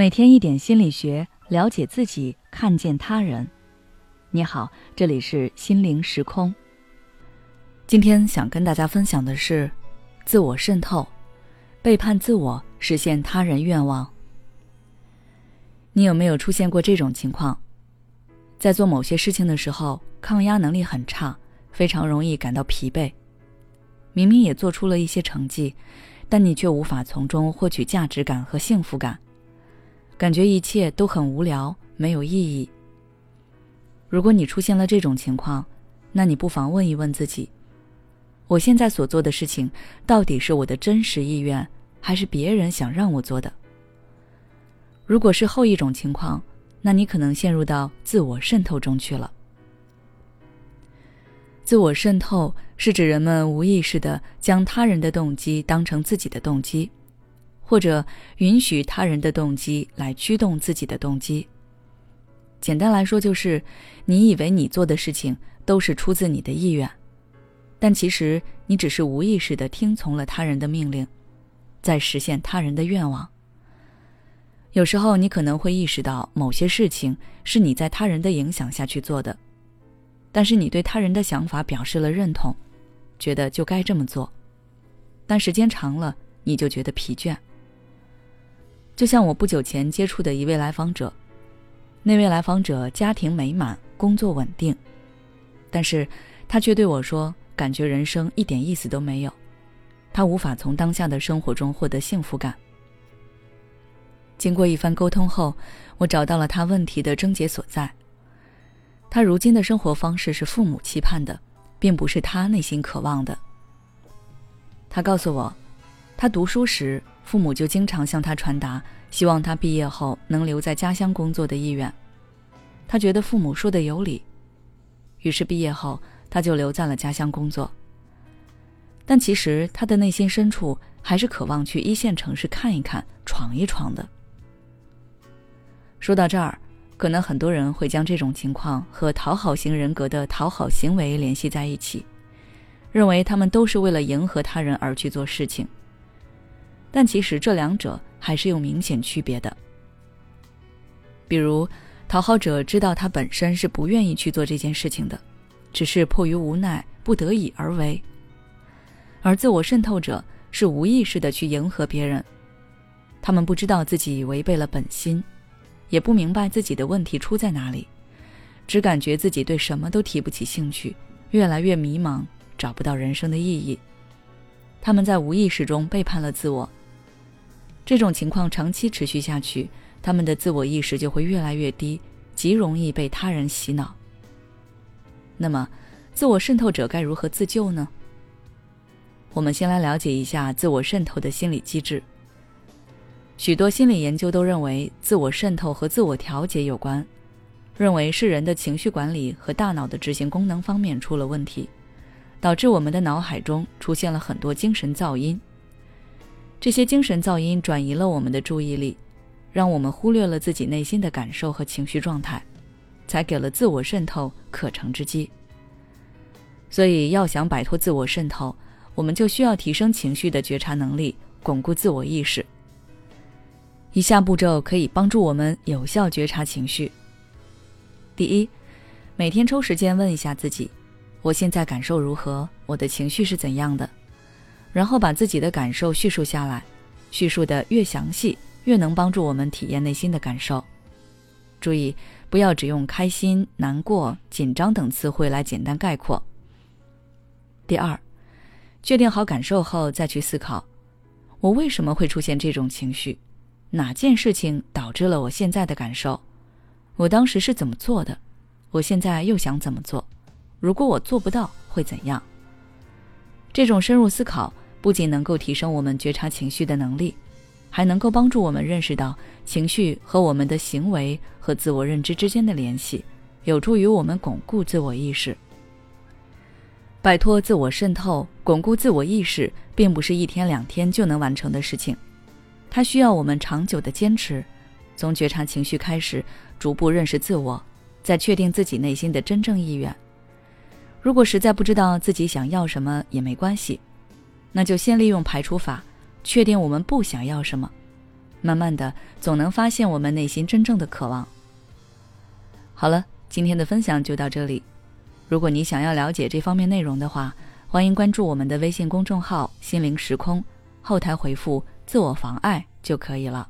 每天一点心理学，了解自己，看见他人。你好，这里是心灵时空。今天想跟大家分享的是，自我渗透，背叛自我，实现他人愿望。你有没有出现过这种情况？在做某些事情的时候，抗压能力很差，非常容易感到疲惫。明明也做出了一些成绩，但你却无法从中获取价值感和幸福感。感觉一切都很无聊，没有意义。如果你出现了这种情况，那你不妨问一问自己：我现在所做的事情，到底是我的真实意愿，还是别人想让我做的？如果是后一种情况，那你可能陷入到自我渗透中去了。自我渗透是指人们无意识的将他人的动机当成自己的动机。或者允许他人的动机来驱动自己的动机。简单来说，就是你以为你做的事情都是出自你的意愿，但其实你只是无意识的听从了他人的命令，在实现他人的愿望。有时候你可能会意识到某些事情是你在他人的影响下去做的，但是你对他人的想法表示了认同，觉得就该这么做，但时间长了你就觉得疲倦。就像我不久前接触的一位来访者，那位来访者家庭美满，工作稳定，但是他却对我说，感觉人生一点意思都没有，他无法从当下的生活中获得幸福感。经过一番沟通后，我找到了他问题的症结所在。他如今的生活方式是父母期盼的，并不是他内心渴望的。他告诉我，他读书时。父母就经常向他传达希望他毕业后能留在家乡工作的意愿，他觉得父母说的有理，于是毕业后他就留在了家乡工作。但其实他的内心深处还是渴望去一线城市看一看、闯一闯的。说到这儿，可能很多人会将这种情况和讨好型人格的讨好行为联系在一起，认为他们都是为了迎合他人而去做事情。但其实这两者还是有明显区别的。比如，讨好者知道他本身是不愿意去做这件事情的，只是迫于无奈不得已而为；而自我渗透者是无意识的去迎合别人，他们不知道自己违背了本心，也不明白自己的问题出在哪里，只感觉自己对什么都提不起兴趣，越来越迷茫，找不到人生的意义。他们在无意识中背叛了自我。这种情况长期持续下去，他们的自我意识就会越来越低，极容易被他人洗脑。那么，自我渗透者该如何自救呢？我们先来了解一下自我渗透的心理机制。许多心理研究都认为，自我渗透和自我调节有关，认为是人的情绪管理和大脑的执行功能方面出了问题，导致我们的脑海中出现了很多精神噪音。这些精神噪音转移了我们的注意力，让我们忽略了自己内心的感受和情绪状态，才给了自我渗透可乘之机。所以，要想摆脱自我渗透，我们就需要提升情绪的觉察能力，巩固自我意识。以下步骤可以帮助我们有效觉察情绪。第一，每天抽时间问一下自己：我现在感受如何？我的情绪是怎样的？然后把自己的感受叙述下来，叙述的越详细，越能帮助我们体验内心的感受。注意，不要只用开心、难过、紧张等词汇来简单概括。第二，确定好感受后，再去思考：我为什么会出现这种情绪？哪件事情导致了我现在的感受？我当时是怎么做的？我现在又想怎么做？如果我做不到，会怎样？这种深入思考。不仅能够提升我们觉察情绪的能力，还能够帮助我们认识到情绪和我们的行为和自我认知之间的联系，有助于我们巩固自我意识。摆脱自我渗透，巩固自我意识，并不是一天两天就能完成的事情，它需要我们长久的坚持，从觉察情绪开始，逐步认识自我，再确定自己内心的真正意愿。如果实在不知道自己想要什么，也没关系。那就先利用排除法，确定我们不想要什么，慢慢的，总能发现我们内心真正的渴望。好了，今天的分享就到这里。如果你想要了解这方面内容的话，欢迎关注我们的微信公众号“心灵时空”，后台回复“自我妨碍”就可以了。